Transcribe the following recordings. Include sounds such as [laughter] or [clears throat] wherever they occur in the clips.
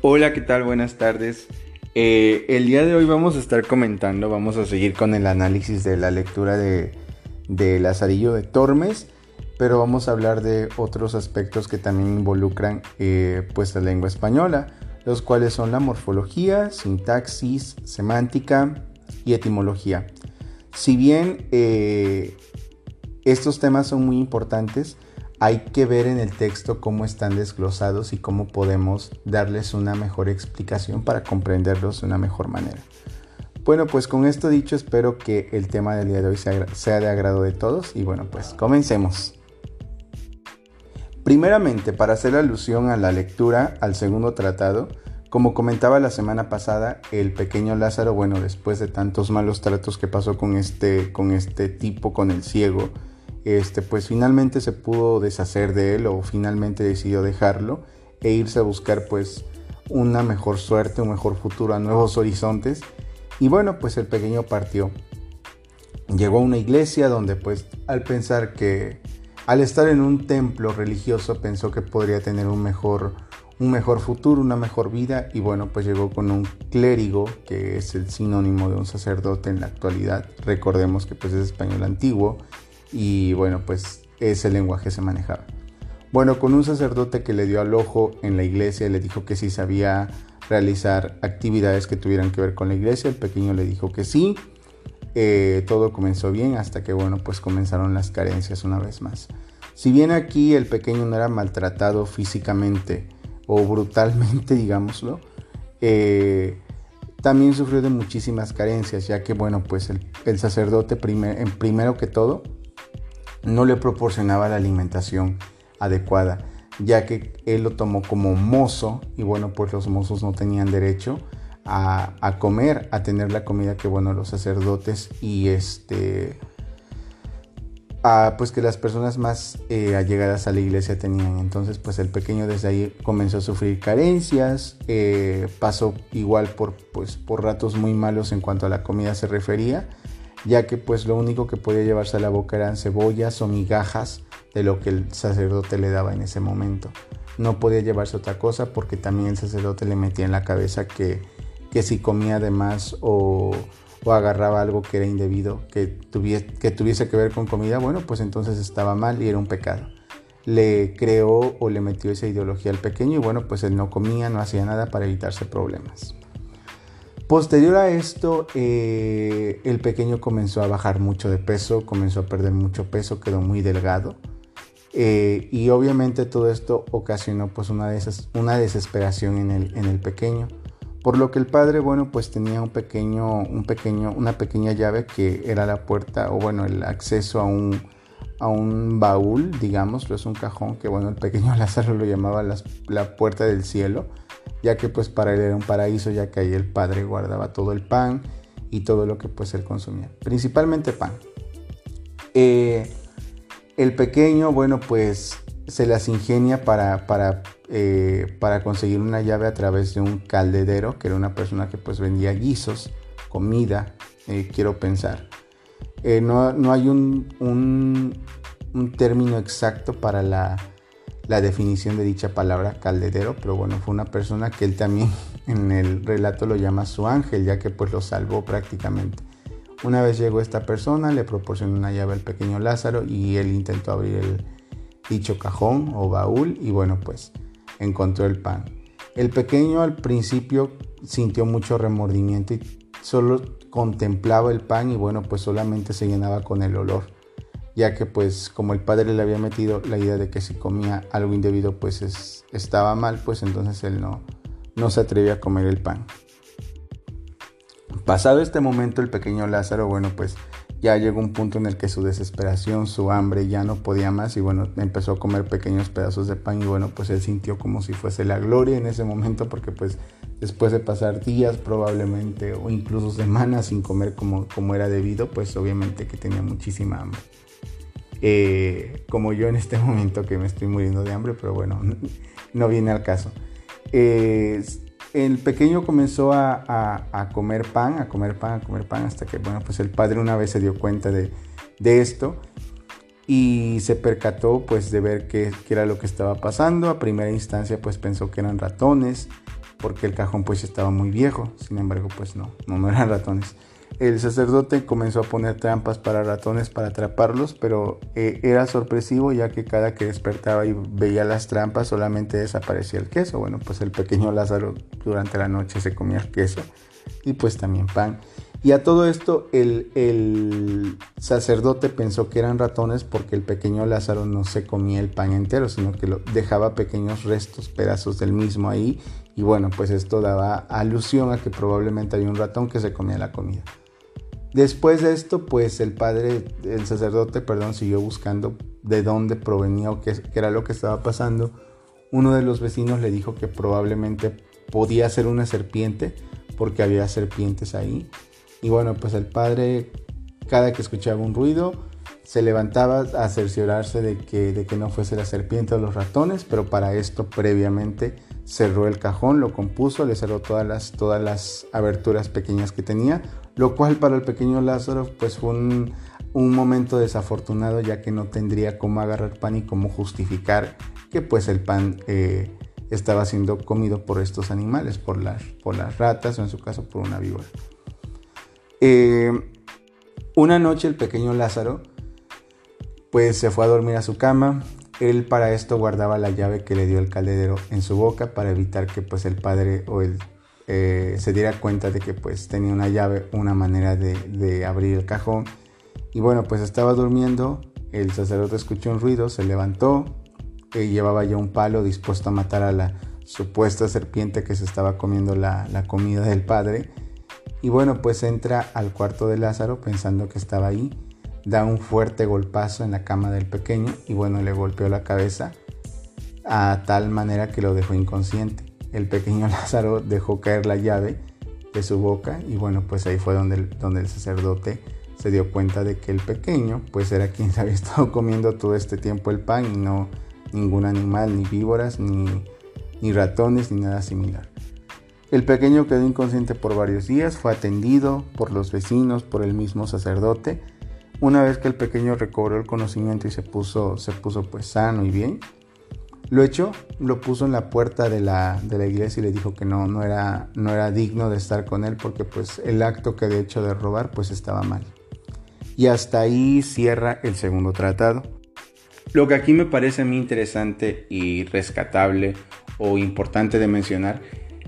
Hola, ¿qué tal? Buenas tardes. Eh, el día de hoy vamos a estar comentando, vamos a seguir con el análisis de la lectura de, de Lazarillo de Tormes, pero vamos a hablar de otros aspectos que también involucran eh, pues la lengua española, los cuales son la morfología, sintaxis, semántica y etimología. Si bien eh, estos temas son muy importantes, hay que ver en el texto cómo están desglosados y cómo podemos darles una mejor explicación para comprenderlos de una mejor manera. Bueno, pues con esto dicho, espero que el tema del día de hoy sea, de agrado de todos y bueno, pues comencemos. Primeramente, para hacer alusión a la lectura al segundo tratado, como comentaba la semana pasada, el pequeño Lázaro, bueno, después de tantos malos tratos que pasó con este, con este tipo, con el ciego, este, pues finalmente se pudo deshacer de él o finalmente decidió dejarlo e irse a buscar pues una mejor suerte, un mejor futuro a nuevos horizontes. Y bueno, pues el pequeño partió. Llegó a una iglesia donde pues al pensar que al estar en un templo religioso pensó que podría tener un mejor un mejor futuro, una mejor vida y bueno, pues llegó con un clérigo que es el sinónimo de un sacerdote en la actualidad. Recordemos que pues es español antiguo y bueno, pues ese lenguaje se manejaba. Bueno, con un sacerdote que le dio al ojo en la iglesia le dijo que sí sabía realizar actividades que tuvieran que ver con la iglesia, el pequeño le dijo que sí. Eh, todo comenzó bien hasta que bueno, pues comenzaron las carencias una vez más. Si bien aquí el pequeño no era maltratado físicamente o brutalmente, [laughs] digámoslo, eh, también sufrió de muchísimas carencias, ya que bueno, pues el, sacerdote en primero que todo no le proporcionaba la alimentación adecuada, ya que él lo tomó como mozo y bueno, pues los mozos no tenían derecho a, comer, a tener la comida que bueno, los sacerdotes y este... pues que las personas más eh, allegadas a la iglesia tenían. Entonces, pues el pequeño desde ahí comenzó a sufrir carencias, eh, pasó igual por, pues, por ratos muy malos en cuanto a la comida se refería ya que pues lo único que podía llevarse a la boca eran cebollas o migajas de lo que el sacerdote le daba en ese momento. No podía llevarse otra cosa porque también el sacerdote le metía en la cabeza que, que si comía de más o, o, agarraba algo que era indebido, que tuviese, que tuviese que ver con comida, bueno, pues entonces estaba mal y era un pecado. Le creó o le metió esa ideología al pequeño y bueno, pues él no comía, no hacía nada para evitarse problemas. Posterior a esto, eh, el pequeño comenzó a bajar mucho de peso, comenzó a perder mucho peso, quedó muy delgado. Eh, y obviamente todo esto ocasionó pues una, una desesperación en el, en el, pequeño. Por lo que el padre, bueno, pues tenía un pequeño, un pequeño, una pequeña llave que era la puerta, o bueno, el acceso a un, a un baúl, digámoslo, es un cajón que bueno, el pequeño [laughs] Lázaro lo llamaba la puerta del cielo ya que pues para él era un paraíso, ya que ahí el padre guardaba todo el pan y todo lo que pues él consumía, principalmente pan. Eh, el pequeño, bueno, pues se las ingenia para, para, eh, para, conseguir una llave a través de un caldedero, que era una persona que pues vendía guisos, comida, eh, quiero pensar. No, no, hay un, un, un término exacto para la la definición de dicha palabra caldedero, pero bueno, fue una persona que él también [laughs] en el relato lo llama su ángel, ya que pues lo salvó prácticamente. Una vez llegó esta persona, le proporcionó una llave al pequeño Lázaro y él intentó abrir el dicho cajón o baúl y bueno, pues encontró el pan. El pequeño al principio sintió mucho remordimiento y solo contemplaba el pan y bueno, pues solamente se llenaba con el olor ya que pues como el padre le había metido la idea de que si comía algo indebido pues estaba mal, pues entonces él no, no se atrevía a comer el pan. Pasado este momento el pequeño Lázaro, bueno pues ya llegó un punto en el que su desesperación, su hambre ya no podía más y bueno, empezó a comer pequeños pedazos de pan y bueno, pues él sintió como si fuese la gloria en ese momento porque pues después de pasar días probablemente o incluso semanas sin comer como, como era debido, pues obviamente que tenía muchísima hambre. Eh, como yo en este [laughs] momento que me estoy muriendo de hambre, pero bueno, [laughs] no viene al caso. Eh, el pequeño comenzó a, comer pan, a comer pan, a comer pan, hasta que, bueno, pues el padre una vez se dio cuenta de, esto y se percató pues de ver qué, qué, era lo que estaba pasando. A primera instancia pues pensó que eran ratones porque el cajón pues estaba muy viejo, sin embargo pues no, no, no eran ratones. El sacerdote comenzó a poner trampas para ratones para atraparlos, pero eh, era sorpresivo ya que cada que despertaba y veía las trampas solamente desaparecía el queso. Bueno, pues el pequeño Lázaro durante la noche se comía el queso y pues también pan. Y a todo esto el, el, sacerdote pensó que eran ratones porque el pequeño Lázaro no se comía el pan entero, sino que lo dejaba pequeños restos, pedazos del mismo ahí. Y bueno, pues esto daba alusión a que probablemente había un ratón que se comía la comida. Después de esto, pues el padre, el sacerdote, perdón, siguió buscando de dónde provenía o qué, era lo que estaba pasando. Uno de los vecinos le dijo que probablemente podía ser una serpiente porque había serpientes ahí. Y bueno, pues el padre, cada que escuchaba un ruido, se levantaba a cerciorarse de que, de que no fuese la serpiente o los ratones, pero para esto previamente cerró el cajón, lo compuso, le cerró todas las, todas las aberturas pequeñas que tenía, lo cual para el pequeño Lázaro pues fue un, momento desafortunado ya que no tendría cómo agarrar pan y cómo justificar que pues el pan eh, estaba siendo comido por estos animales, por las, por las ratas o en su caso por una víbora. Eh, una noche el pequeño Lázaro pues se fue a dormir a su cama. Él para esto guardaba la llave que le dio el caldero en su boca para evitar que pues el padre o el eh, se diera cuenta de que pues tenía una llave, una manera de, abrir el cajón. Y bueno, pues estaba durmiendo, el sacerdote escuchó un ruido, se levantó, y llevaba ya un palo dispuesto a matar a la supuesta serpiente que se estaba comiendo la, la comida del padre. Y bueno, pues entra al cuarto de Lázaro pensando que estaba ahí, da un fuerte golpazo en la cama del pequeño y bueno, le golpeó la cabeza a tal manera que lo dejó inconsciente el pequeño [laughs] Lázaro dejó caer la llave de su boca y bueno, pues ahí fue donde el, donde el sacerdote se dio cuenta de que el pequeño pues era quien se [laughs] había estado comiendo todo este tiempo el pan y no ningún animal, ni víboras, ni, ni ratones, ni nada similar. El pequeño quedó inconsciente por varios días, fue atendido por los vecinos, por el mismo sacerdote. Una vez que el pequeño recobró el conocimiento y se puso, se puso pues sano y bien, lo echó, lo puso en la puerta de la, iglesia y le dijo que no, no era, no era digno de estar con él porque pues el acto que había hecho de robar pues estaba mal. Y hasta ahí cierra el segundo tratado. Lo que aquí me parece a mí interesante y rescatable o importante de mencionar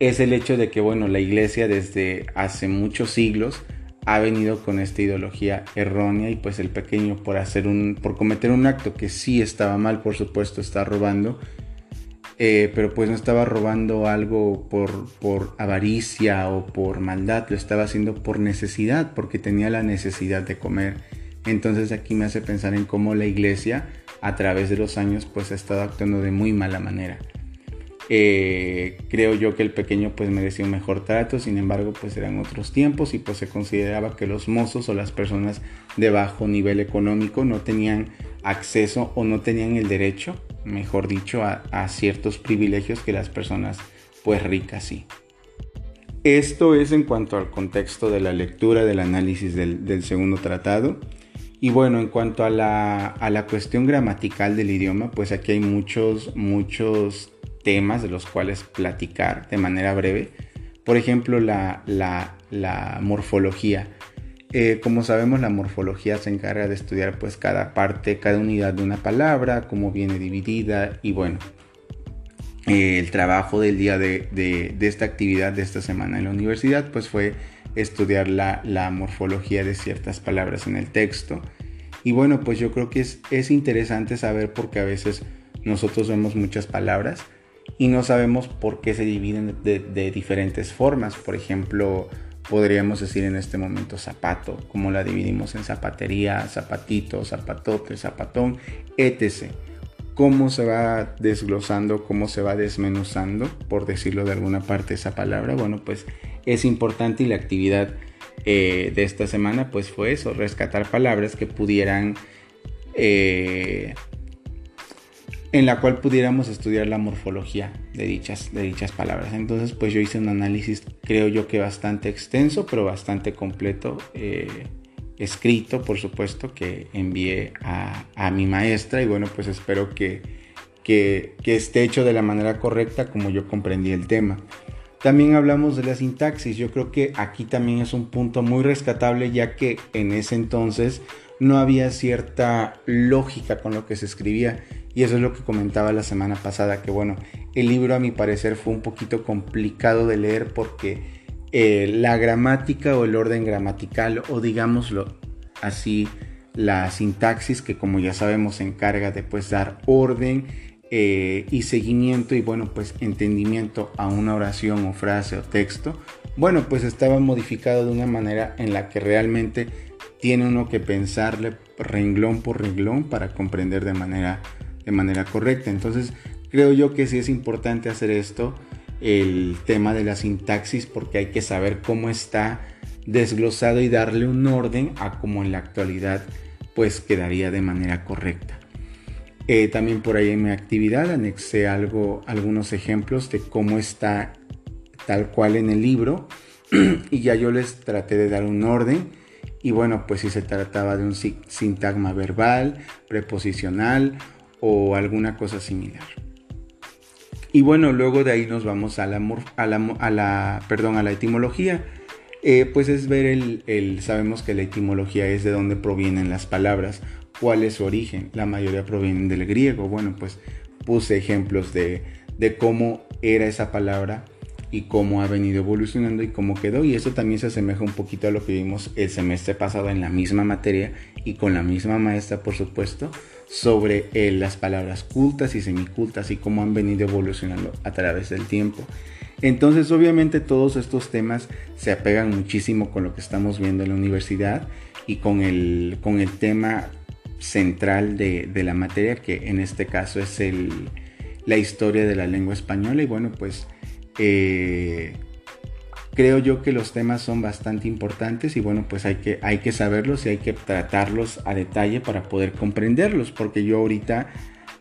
es el hecho de que bueno, la iglesia desde hace muchos siglos ha venido con esta ideología errónea y pues el pequeño por hacer un por cometer un acto que sí estaba mal por supuesto está robando eh, pero pues no estaba robando algo por, por avaricia o por maldad lo estaba haciendo por necesidad porque tenía la necesidad de comer. Entonces aquí me hace pensar en cómo la iglesia a través de los años pues ha estado actuando de muy mala manera eh, creo yo que el pequeño pues merecía un mejor trato, sin embargo pues eran otros tiempos y pues se consideraba que los mozos o las personas de bajo nivel económico no tenían acceso o no tenían el derecho, mejor dicho, a, ciertos privilegios que las personas pues ricas sí. Esto es en cuanto al contexto de la lectura, del análisis del, del segundo tratado. Y bueno, en cuanto a la, a la, cuestión gramatical del idioma, pues aquí hay muchos, muchos temas de los cuales platicar de manera breve. Por ejemplo, la, morfología. Eh, como sabemos, la morfología se encarga de estudiar pues cada parte, cada unidad de una palabra, cómo viene dividida y bueno, eh, el trabajo del día de, esta actividad de esta semana en la universidad pues fue estudiar la, morfología de ciertas palabras en el texto. Y bueno, pues yo creo que es, es interesante saber porque a veces nosotros vemos muchas palabras y no sabemos por qué se dividen de, diferentes formas. Por ejemplo, podríamos decir en este momento zapato, como la dividimos en zapatería, zapatito, zapatote, zapatón, etc. Cómo se va desglosando, cómo se va desmenuzando, por decirlo de alguna parte esa palabra, bueno, pues es importante y la actividad eh, de esta semana pues fue eso, rescatar palabras que pudieran eh, en la cual pudiéramos estudiar la morfología de dichas, de dichas palabras. Entonces, pues yo hice un análisis, creo yo que bastante extenso, pero bastante completo, eh, escrito, por supuesto, que envié a, mi maestra y bueno, pues espero que, que, esté hecho de la manera correcta como yo comprendí el tema. También hablamos de la sintaxis. Yo creo que aquí también es un punto muy rescatable ya que en ese entonces no había cierta lógica con lo que se escribía. Y eso es lo que comentaba la semana pasada, que bueno, el libro a mi parecer fue un poquito complicado de leer porque eh, la gramática o el orden gramatical o digámoslo así, la sintaxis que como ya sabemos se encarga de pues dar orden eh, y seguimiento y bueno pues entendimiento a una oración o frase o texto, bueno pues estaba modificado de una manera en la que realmente tiene uno que pensarle renglón por renglón para comprender de manera, de manera correcta. Entonces creo yo que sí es importante hacer esto, el tema de la sintaxis, porque hay que saber cómo está desglosado y darle un orden a cómo en la actualidad pues quedaría de manera correcta. Eh, también por ahí en mi actividad anexé algo, algunos ejemplos de cómo está tal cual en el libro [clears throat] y ya yo les traté de dar un orden y bueno pues si se trataba de un sintagma verbal, preposicional o alguna cosa similar. Y bueno, luego de ahí nos vamos a la, a la, a la, perdón, a la etimología. Eh, pues es ver el, el, sabemos que la etimología es de dónde provienen las palabras cuál es su origen. La mayoría provienen del griego. Bueno, pues puse ejemplos de, cómo era esa palabra y cómo ha venido evolucionando y cómo quedó. Y eso también se asemeja un poquito a lo que vimos el semestre pasado en la misma materia y con la misma maestra, por supuesto, sobre eh, las palabras cultas y semicultas y cómo han venido evolucionando a través del tiempo. Entonces, obviamente, todos estos temas se apegan muchísimo con lo que estamos viendo en la universidad y con el, con el tema central de, la materia, que en este caso es el, la historia de la lengua española. Y bueno, pues eh, creo yo que los temas son bastante importantes y bueno, pues hay que, hay que saberlos y hay que tratarlos a detalle para poder comprenderlos, porque yo ahorita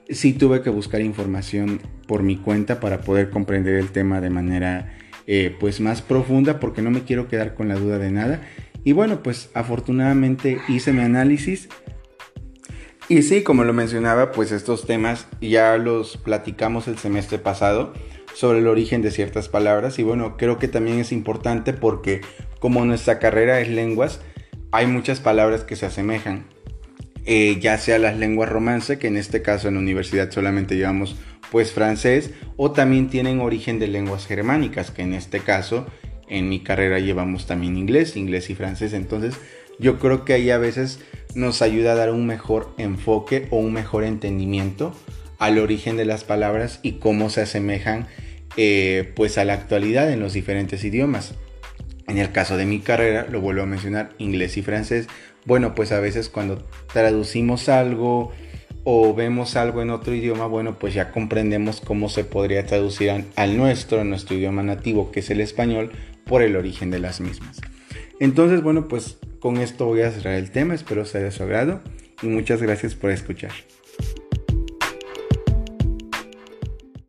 sí tuve que buscar información por mi cuenta para poder comprender el tema de manera eh, pues más profunda, porque no me quiero quedar con la duda de nada. Y bueno, pues afortunadamente hice mi análisis, y sí, como lo mencionaba, pues estos temas ya los platicamos el semestre pasado sobre el origen de ciertas palabras. Y bueno, creo que también es importante porque como nuestra carrera es lenguas, hay muchas palabras que se asemejan, eh, ya sea las lenguas romance, que en este caso en la universidad solamente llevamos pues francés, o también tienen origen de lenguas germánicas, que en este caso en mi carrera llevamos también inglés, inglés y francés, entonces yo creo que ahí a veces nos ayuda a dar un mejor enfoque o un mejor entendimiento al origen de las palabras y cómo se asemejan eh, pues a la actualidad en los diferentes idiomas. En el caso de mi carrera, lo vuelvo a mencionar, inglés y francés, bueno, pues a veces cuando traducimos algo o vemos algo en otro idioma, bueno, pues ya comprendemos cómo se podría traducir al nuestro, a nuestro idioma nativo, que es el español, por el origen de las mismas. Entonces, bueno, pues con esto voy a cerrar el tema, espero sea de su agrado y muchas gracias por escuchar.